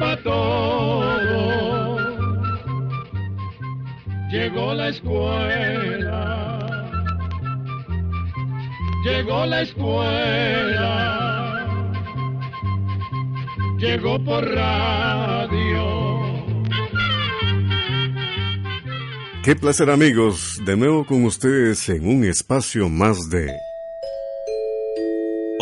pa' todo, llegó la escuela, llegó la escuela, llegó por radio. Qué placer amigos, de nuevo con ustedes en un espacio más de...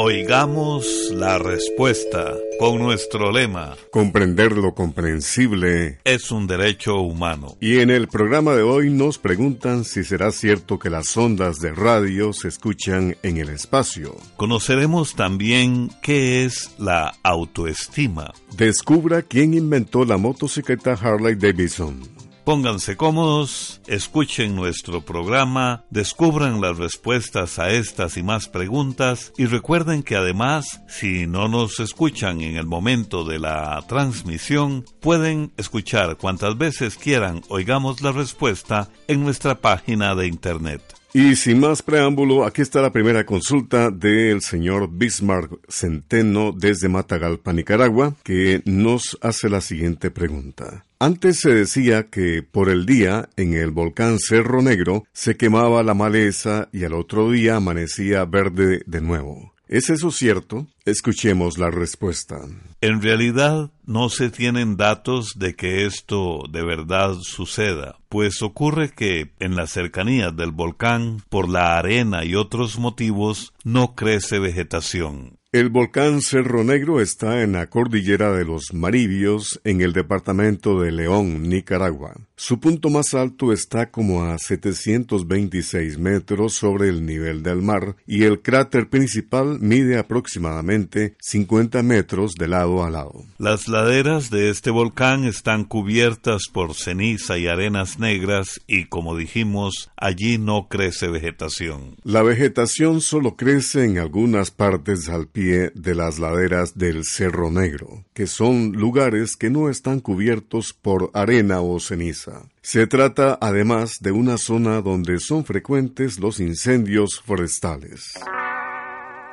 Oigamos la respuesta con nuestro lema. Comprender lo comprensible Es un derecho humano. Y en el programa de hoy nos preguntan si será cierto que las ondas de radio se escuchan en el espacio. Conoceremos también qué es la autoestima. Descubra quién inventó la motocicleta Harley Davidson. Pónganse cómodos, escuchen nuestro programa, descubran las respuestas a estas y más preguntas y recuerden que además, si no nos escuchan en el momento de la transmisión, pueden escuchar cuantas veces quieran oigamos la respuesta en nuestra página de internet. Y sin más preámbulo, aquí está la primera consulta del señor Bismarck Centeno desde Matagalpa, Nicaragua, que nos hace la siguiente pregunta. Antes se decía que por el día en el volcán Cerro Negro se quemaba la maleza y al otro día amanecía verde de nuevo. ¿Es eso cierto? Escuchemos la respuesta. En realidad no se tienen datos de que esto de verdad suceda, pues ocurre que en las cercanías del volcán, por la arena y otros motivos, no crece vegetación. El volcán Cerro Negro está en la cordillera de los Maribios, en el departamento de León, Nicaragua. Su punto más alto está como a 726 metros sobre el nivel del mar y el cráter principal mide aproximadamente 50 metros de lado a lado. Las laderas de este volcán están cubiertas por ceniza y arenas negras y, como dijimos, allí no crece vegetación. La vegetación solo crece en algunas partes al de las laderas del Cerro Negro, que son lugares que no están cubiertos por arena o ceniza. Se trata además de una zona donde son frecuentes los incendios forestales.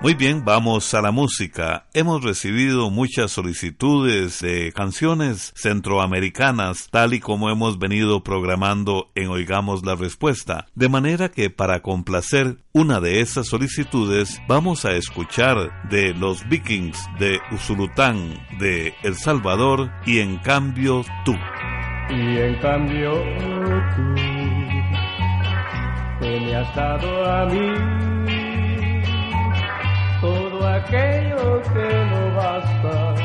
Muy bien, vamos a la música. Hemos recibido muchas solicitudes de canciones centroamericanas, tal y como hemos venido programando en Oigamos la Respuesta. De manera que para complacer una de esas solicitudes, vamos a escuchar de los Vikings de Usulután de El Salvador y en cambio tú. Y en cambio tú, que me has dado a mí todo aquello que no basta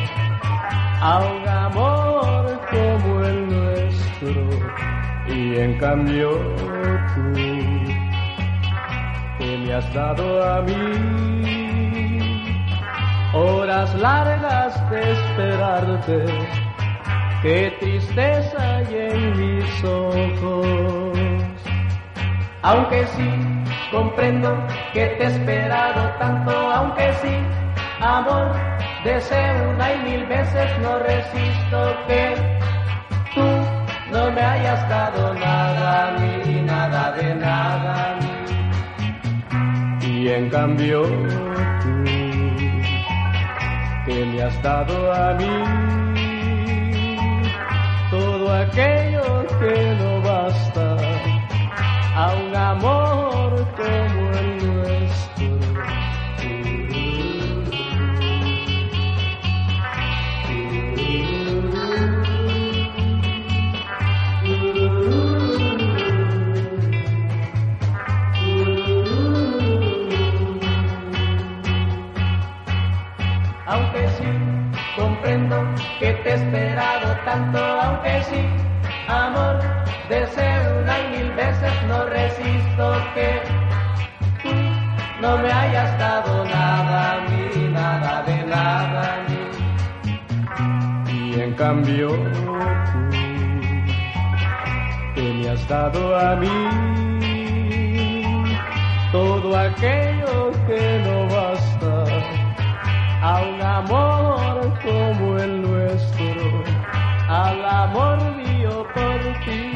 a un amor como el nuestro. Y en cambio tú, que me has dado a mí horas largas de esperarte, qué tristeza hay en mis ojos. Aunque sí comprendo que te he esperado tanto, aunque sí, amor, deseo una y mil veces, no resisto que tú no me hayas dado nada mí, nada de nada. Y en cambio tú, que me has dado a mí todo aquello que no basta a un amor como el nuestro. Aunque sí, comprendo que te he esperado tanto, aunque sí amor, deseo una y mil veces, no resisto que no me hayas dado nada mí, nada de nada mí. Y en cambio tú, que me has dado a mí todo aquello que no basta a un amor como el nuestro, al amor mío por ti.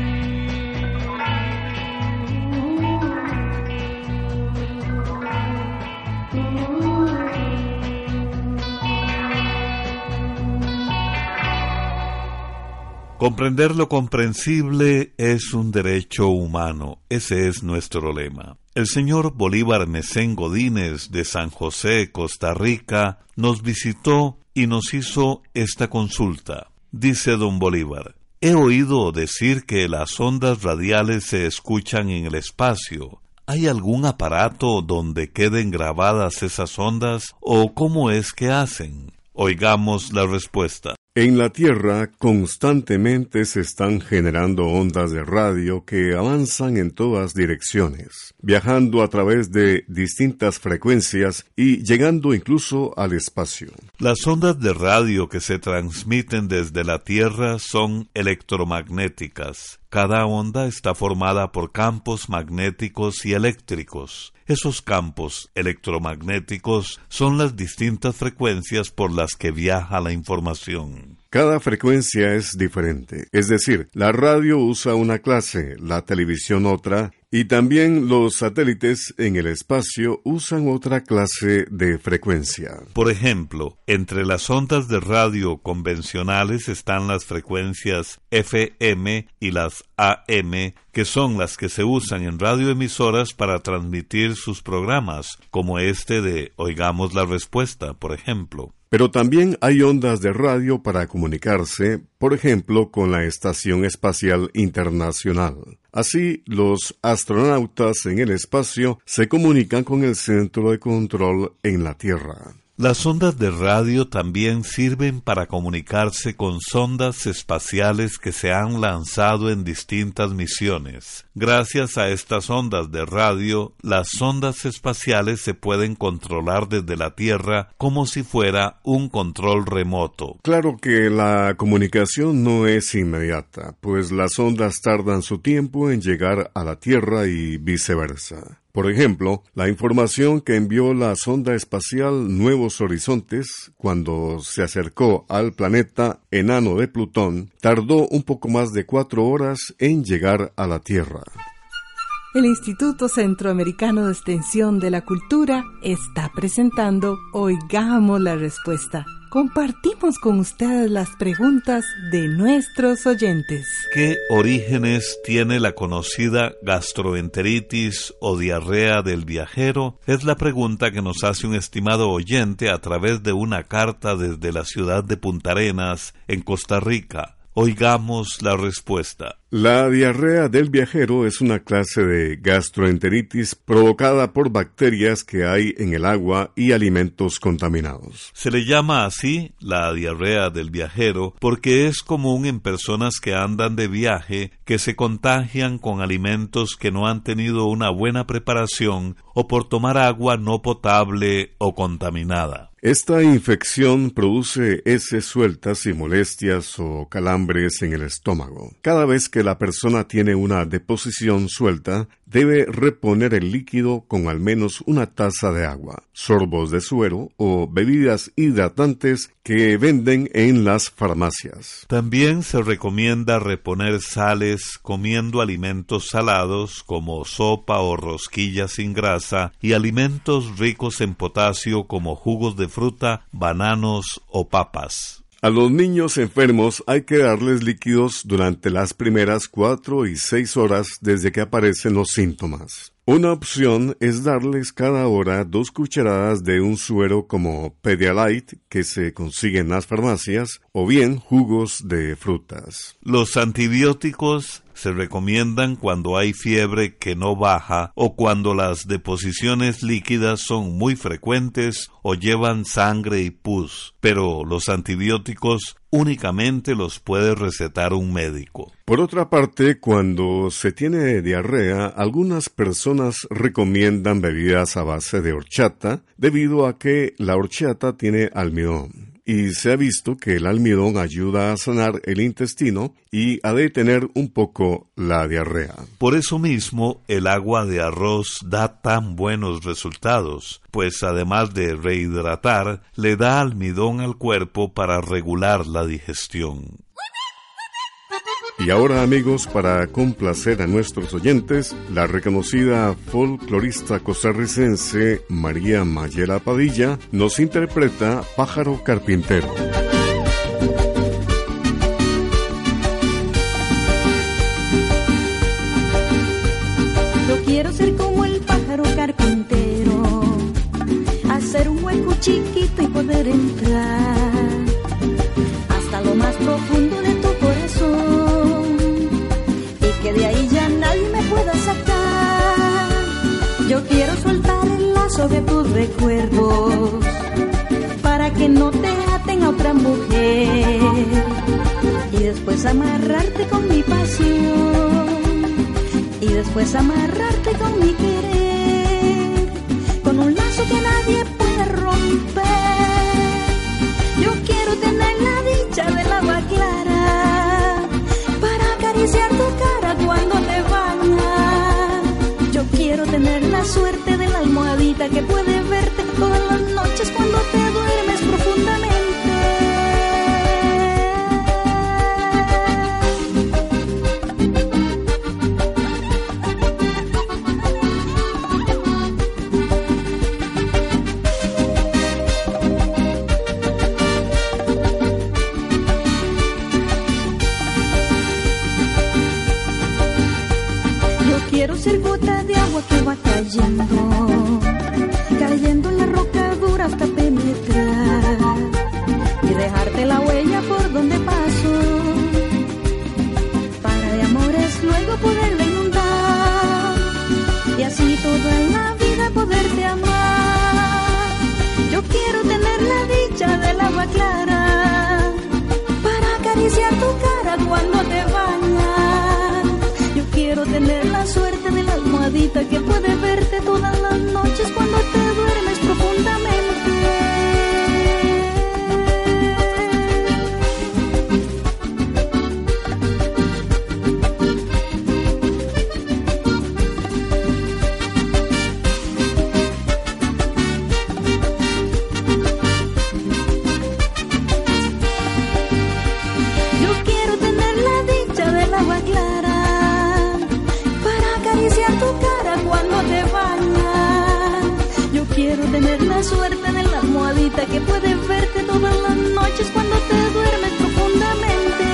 Comprender lo comprensible es un derecho humano, ese es nuestro lema. El señor Bolívar Mesén Godínez de San José, Costa Rica, nos visitó y nos hizo esta consulta. Dice don Bolívar, he oído decir que las ondas radiales se escuchan en el espacio. ¿Hay algún aparato donde queden grabadas esas ondas o cómo es que hacen? Oigamos la respuesta. En la Tierra constantemente se están generando ondas de radio que avanzan en todas direcciones, viajando a través de distintas frecuencias y llegando incluso al espacio. Las ondas de radio que se transmiten desde la Tierra son electromagnéticas. Cada onda está formada por campos magnéticos y eléctricos. Esos campos electromagnéticos son las distintas frecuencias por las que viaja la información. Cada frecuencia es diferente, es decir, la radio usa una clase, la televisión otra, y también los satélites en el espacio usan otra clase de frecuencia. Por ejemplo, entre las ondas de radio convencionales están las frecuencias FM y las AM, que son las que se usan en radioemisoras para transmitir sus programas, como este de Oigamos la Respuesta, por ejemplo. Pero también hay ondas de radio para comunicarse, por ejemplo, con la Estación Espacial Internacional. Así, los astronautas en el espacio se comunican con el centro de control en la Tierra. Las ondas de radio también sirven para comunicarse con sondas espaciales que se han lanzado en distintas misiones. Gracias a estas ondas de radio, las sondas espaciales se pueden controlar desde la Tierra como si fuera un control remoto. Claro que la comunicación no es inmediata, pues las ondas tardan su tiempo en llegar a la Tierra y viceversa. Por ejemplo, la información que envió la sonda espacial Nuevos Horizontes cuando se acercó al planeta enano de Plutón tardó un poco más de cuatro horas en llegar a la Tierra. El Instituto Centroamericano de Extensión de la Cultura está presentando Oigamos la Respuesta compartimos con ustedes las preguntas de nuestros oyentes. ¿Qué orígenes tiene la conocida gastroenteritis o diarrea del viajero? Es la pregunta que nos hace un estimado oyente a través de una carta desde la ciudad de Punta Arenas, en Costa Rica. Oigamos la respuesta. La diarrea del viajero es una clase de gastroenteritis provocada por bacterias que hay en el agua y alimentos contaminados. Se le llama así la diarrea del viajero porque es común en personas que andan de viaje que se contagian con alimentos que no han tenido una buena preparación o por tomar agua no potable o contaminada. Esta infección produce heces sueltas y molestias o calambres en el estómago. Cada vez que la persona tiene una deposición suelta, debe reponer el líquido con al menos una taza de agua, sorbos de suero o bebidas hidratantes que venden en las farmacias. También se recomienda reponer sales comiendo alimentos salados como sopa o rosquillas sin grasa y alimentos ricos en potasio como jugos de fruta, bananos o papas. A los niños enfermos hay que darles líquidos durante las primeras cuatro y seis horas desde que aparecen los síntomas. Una opción es darles cada hora dos cucharadas de un suero como Pedialyte que se consigue en las farmacias o bien jugos de frutas. Los antibióticos se recomiendan cuando hay fiebre que no baja o cuando las deposiciones líquidas son muy frecuentes o llevan sangre y pus, pero los antibióticos únicamente los puede recetar un médico. Por otra parte, cuando se tiene diarrea, algunas personas recomiendan bebidas a base de horchata debido a que la horchata tiene almidón y se ha visto que el almidón ayuda a sanar el intestino y a detener un poco la diarrea. Por eso mismo el agua de arroz da tan buenos resultados, pues además de rehidratar, le da almidón al cuerpo para regular la digestión. Y ahora amigos, para complacer a nuestros oyentes, la reconocida folclorista costarricense María Mayela Padilla nos interpreta Pájaro Carpintero. De tus recuerdos para que no te aten a otra mujer y después amarrarte con mi pasión y después amarrarte con mi querer con un lazo que nadie puede romper. Yo quiero tener la dicha del agua clara para acariciar tu cara cuando te bañas. Yo quiero tener la suerte almohadita que puede que puede que puede verte todas las noches cuando te duermes profundamente.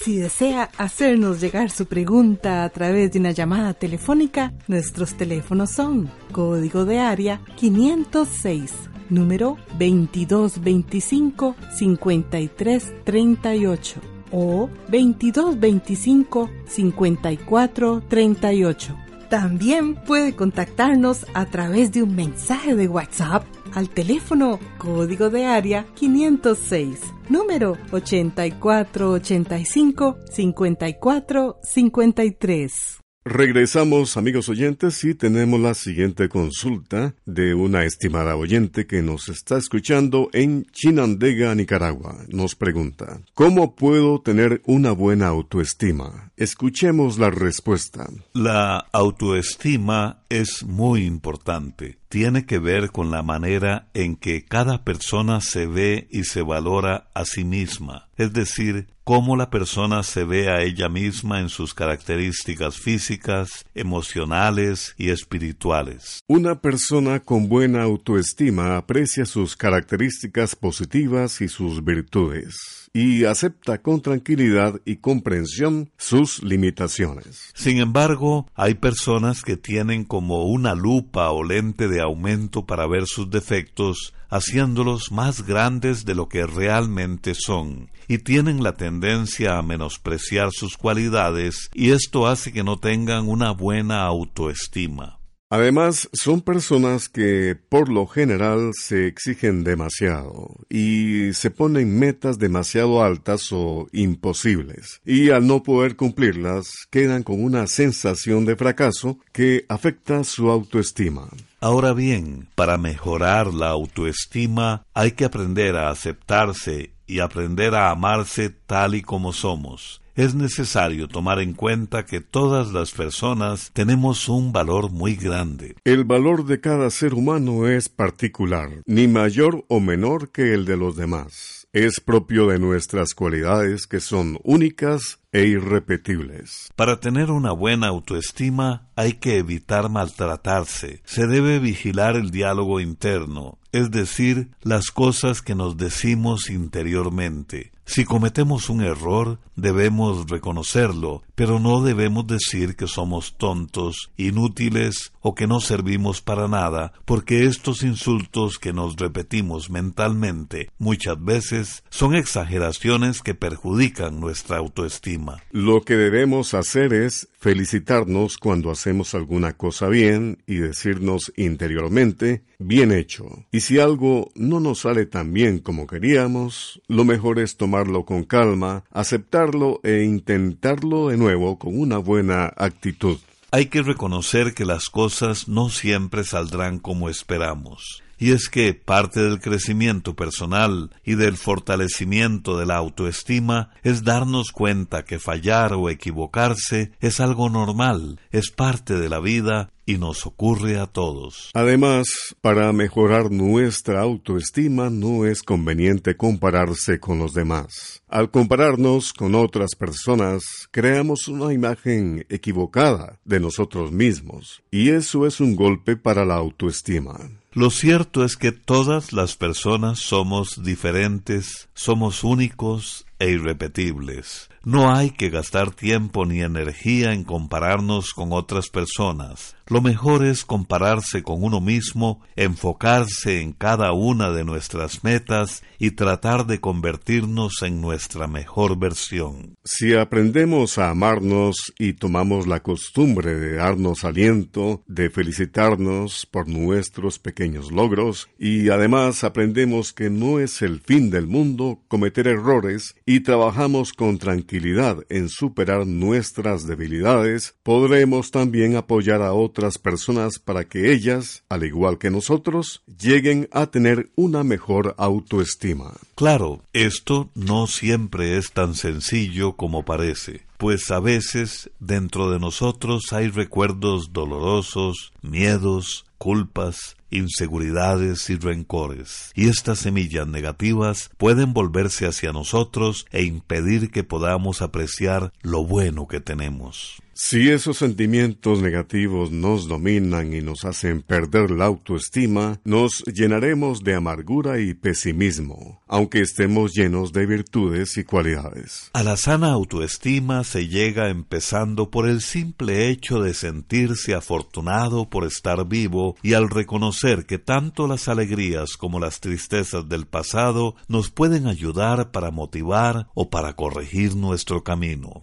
Si desea hacernos llegar su pregunta a través de una llamada telefónica, nuestros teléfonos son código de área 506 número 2225-5338 o 2225-5438. También puede contactarnos a través de un mensaje de WhatsApp al teléfono código de área 506, número 8485 5453. Regresamos, amigos oyentes, y tenemos la siguiente consulta de una estimada oyente que nos está escuchando en Chinandega, Nicaragua. Nos pregunta, ¿cómo puedo tener una buena autoestima? Escuchemos la respuesta. La autoestima es muy importante. Tiene que ver con la manera en que cada persona se ve y se valora a sí misma, es decir, cómo la persona se ve a ella misma en sus características físicas, emocionales y espirituales. Una persona con buena autoestima aprecia sus características positivas y sus virtudes y acepta con tranquilidad y comprensión sus limitaciones. Sin embargo, hay personas que tienen como una lupa o lente de aumento para ver sus defectos haciéndolos más grandes de lo que realmente son, y tienen la tendencia a menospreciar sus cualidades, y esto hace que no tengan una buena autoestima. Además, son personas que por lo general se exigen demasiado y se ponen metas demasiado altas o imposibles, y al no poder cumplirlas quedan con una sensación de fracaso que afecta su autoestima. Ahora bien, para mejorar la autoestima hay que aprender a aceptarse y aprender a amarse tal y como somos. Es necesario tomar en cuenta que todas las personas tenemos un valor muy grande. El valor de cada ser humano es particular, ni mayor o menor que el de los demás. Es propio de nuestras cualidades que son únicas e irrepetibles. Para tener una buena autoestima hay que evitar maltratarse. Se debe vigilar el diálogo interno, es decir, las cosas que nos decimos interiormente. Si cometemos un error, debemos reconocerlo, pero no debemos decir que somos tontos, inútiles o que no servimos para nada, porque estos insultos que nos repetimos mentalmente muchas veces son exageraciones que perjudican nuestra autoestima. Lo que debemos hacer es felicitarnos cuando hacemos alguna cosa bien y decirnos interiormente, bien hecho. Y si algo no nos sale tan bien como queríamos, lo mejor es tomarlo con calma, aceptarlo e intentarlo de nuevo con una buena actitud. Hay que reconocer que las cosas no siempre saldrán como esperamos. Y es que parte del crecimiento personal y del fortalecimiento de la autoestima es darnos cuenta que fallar o equivocarse es algo normal, es parte de la vida y nos ocurre a todos. Además, para mejorar nuestra autoestima no es conveniente compararse con los demás. Al compararnos con otras personas, creamos una imagen equivocada de nosotros mismos, y eso es un golpe para la autoestima. Lo cierto es que todas las personas somos diferentes, somos únicos e irrepetibles. No hay que gastar tiempo ni energía en compararnos con otras personas. Lo mejor es compararse con uno mismo, enfocarse en cada una de nuestras metas y tratar de convertirnos en nuestra mejor versión. Si aprendemos a amarnos y tomamos la costumbre de darnos aliento, de felicitarnos por nuestros pequeños logros, y además aprendemos que no es el fin del mundo cometer errores y trabajamos con tranquilidad en superar nuestras debilidades, podremos también apoyar a otras personas para que ellas, al igual que nosotros, lleguen a tener una mejor autoestima. Claro, esto no siempre es tan sencillo como parece, pues a veces dentro de nosotros hay recuerdos dolorosos, miedos, culpas, inseguridades y rencores, y estas semillas negativas pueden volverse hacia nosotros e impedir que podamos apreciar lo bueno que tenemos. Si esos sentimientos negativos nos dominan y nos hacen perder la autoestima, nos llenaremos de amargura y pesimismo, aunque estemos llenos de virtudes y cualidades. A la sana autoestima se llega empezando por el simple hecho de sentirse afortunado por estar vivo y al reconocer que tanto las alegrías como las tristezas del pasado nos pueden ayudar para motivar o para corregir nuestro camino.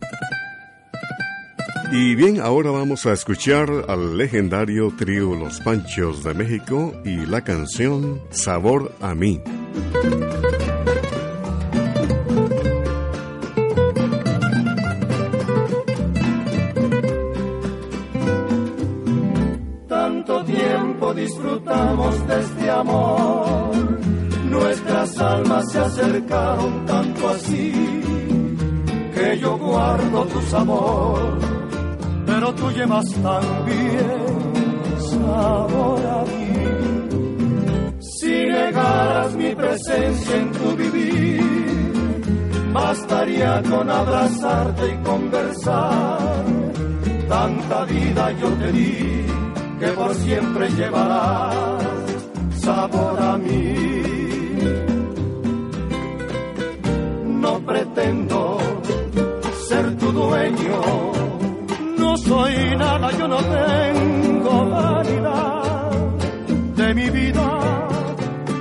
Y bien, ahora vamos a escuchar al legendario trío Los Panchos de México y la canción Sabor a mí. Tanto tiempo disfrutamos de este amor, nuestras almas se acercaron tanto así que yo guardo tu sabor tú llevas también sabor a mí. Si negaras mi presencia en tu vivir, bastaría con abrazarte y conversar. Tanta vida yo te di que por siempre llevarás sabor a mí. No pretendo ser tu dueño. Soy nada, yo no tengo vanidad de mi vida.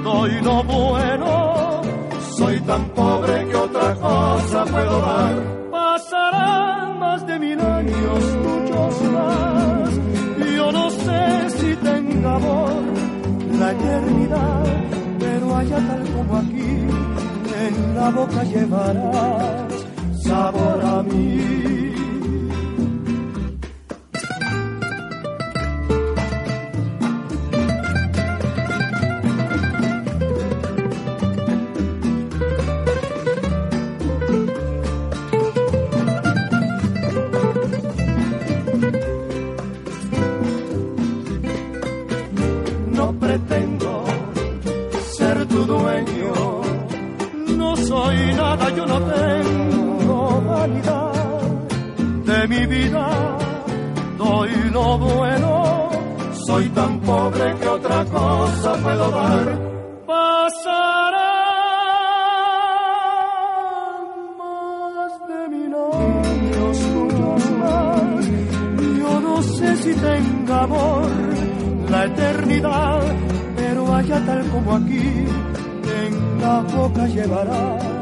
Doy lo bueno, soy tan pobre que otra cosa puedo dar. Pasarán más de mil años, muchos más. Yo no sé si tenga amor la eternidad, pero allá tal como aquí, en la boca llevarás sabor a mí. Yo no tengo vanidad. De mi vida, doy lo bueno, soy tan pobre que otra cosa puedo dar. Pasará más de mil años, muchos más, yo no sé si tenga amor la eternidad, pero allá tal como aquí, en la boca llevará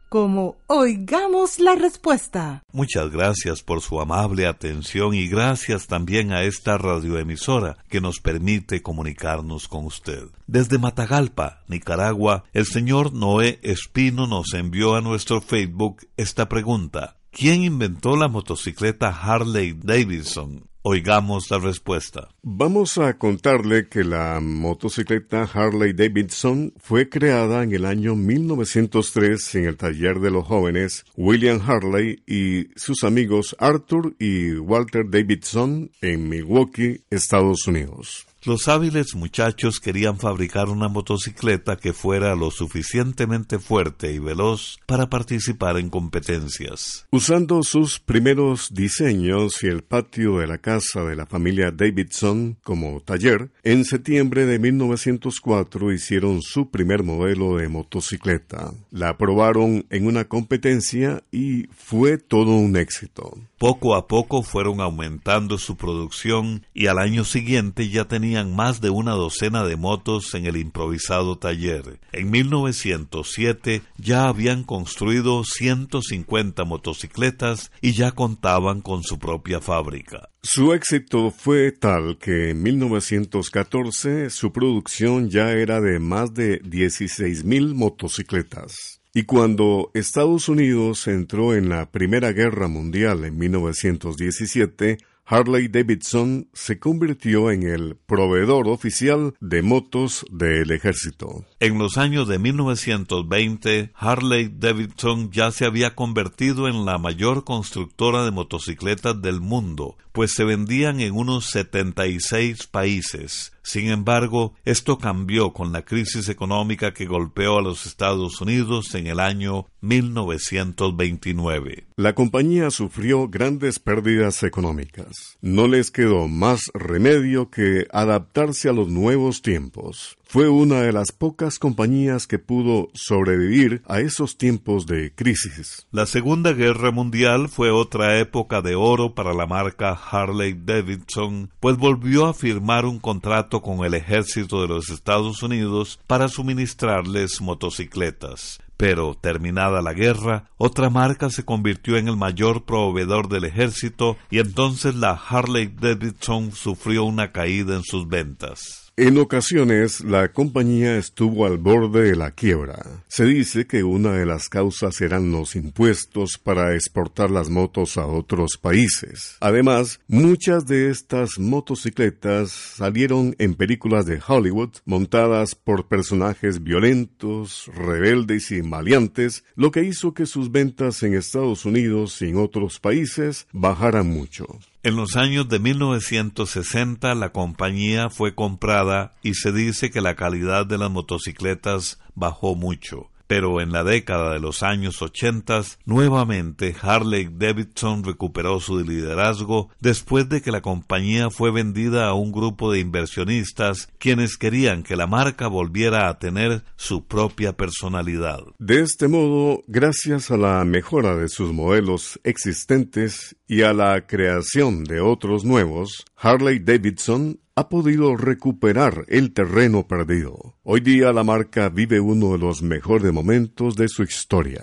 como Oigamos la Respuesta. Muchas gracias por su amable atención y gracias también a esta radioemisora que nos permite comunicarnos con usted. Desde Matagalpa, Nicaragua, el señor Noé Espino nos envió a nuestro Facebook esta pregunta. ¿Quién inventó la motocicleta Harley Davidson? Oigamos la respuesta. Vamos a contarle que la motocicleta Harley Davidson fue creada en el año 1903 en el taller de los jóvenes William Harley y sus amigos Arthur y Walter Davidson en Milwaukee, Estados Unidos. Los hábiles muchachos querían fabricar una motocicleta que fuera lo suficientemente fuerte y veloz para participar en competencias. Usando sus primeros diseños y el patio de la casa de la familia Davidson como taller, en septiembre de 1904 hicieron su primer modelo de motocicleta. La probaron en una competencia y fue todo un éxito. Poco a poco fueron aumentando su producción y al año siguiente ya tenían más de una docena de motos en el improvisado taller. En 1907 ya habían construido 150 motocicletas y ya contaban con su propia fábrica. Su éxito fue tal que en 1914 su producción ya era de más de 16.000 motocicletas. Y cuando Estados Unidos entró en la Primera Guerra Mundial en 1917, Harley Davidson se convirtió en el proveedor oficial de motos del ejército. En los años de 1920, Harley Davidson ya se había convertido en la mayor constructora de motocicletas del mundo, pues se vendían en unos 76 países. Sin embargo, esto cambió con la crisis económica que golpeó a los Estados Unidos en el año 1929. La compañía sufrió grandes pérdidas económicas. No les quedó más remedio que adaptarse a los nuevos tiempos. Fue una de las pocas compañías que pudo sobrevivir a esos tiempos de crisis. La Segunda Guerra Mundial fue otra época de oro para la marca Harley Davidson, pues volvió a firmar un contrato con el ejército de los Estados Unidos para suministrarles motocicletas. Pero, terminada la guerra, otra marca se convirtió en el mayor proveedor del ejército y entonces la Harley Davidson sufrió una caída en sus ventas. En ocasiones, la compañía estuvo al borde de la quiebra. Se dice que una de las causas eran los impuestos para exportar las motos a otros países. Además, muchas de estas motocicletas salieron en películas de Hollywood montadas por personajes violentos, rebeldes y maleantes, lo que hizo que sus ventas en Estados Unidos y en otros países bajaran mucho. En los años de 1960 la compañía fue comprada y se dice que la calidad de las motocicletas bajó mucho pero en la década de los años 80 nuevamente Harley Davidson recuperó su liderazgo después de que la compañía fue vendida a un grupo de inversionistas quienes querían que la marca volviera a tener su propia personalidad. De este modo, gracias a la mejora de sus modelos existentes y a la creación de otros nuevos, Harley Davidson ha podido recuperar el terreno perdido. Hoy día la marca vive uno de los mejores momentos de su historia.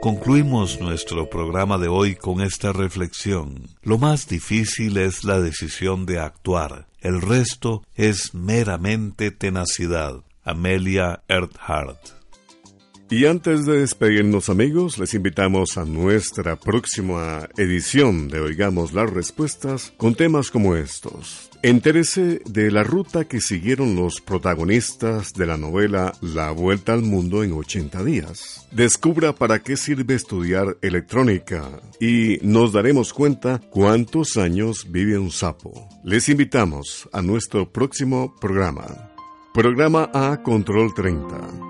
Concluimos nuestro programa de hoy con esta reflexión. Lo más difícil es la decisión de actuar. El resto es meramente tenacidad. Amelia Earhart. Y antes de despedirnos amigos, les invitamos a nuestra próxima edición de Oigamos las Respuestas con temas como estos. Entérese de la ruta que siguieron los protagonistas de la novela La Vuelta al Mundo en 80 días. Descubra para qué sirve estudiar electrónica y nos daremos cuenta cuántos años vive un sapo. Les invitamos a nuestro próximo programa. Programa A Control 30.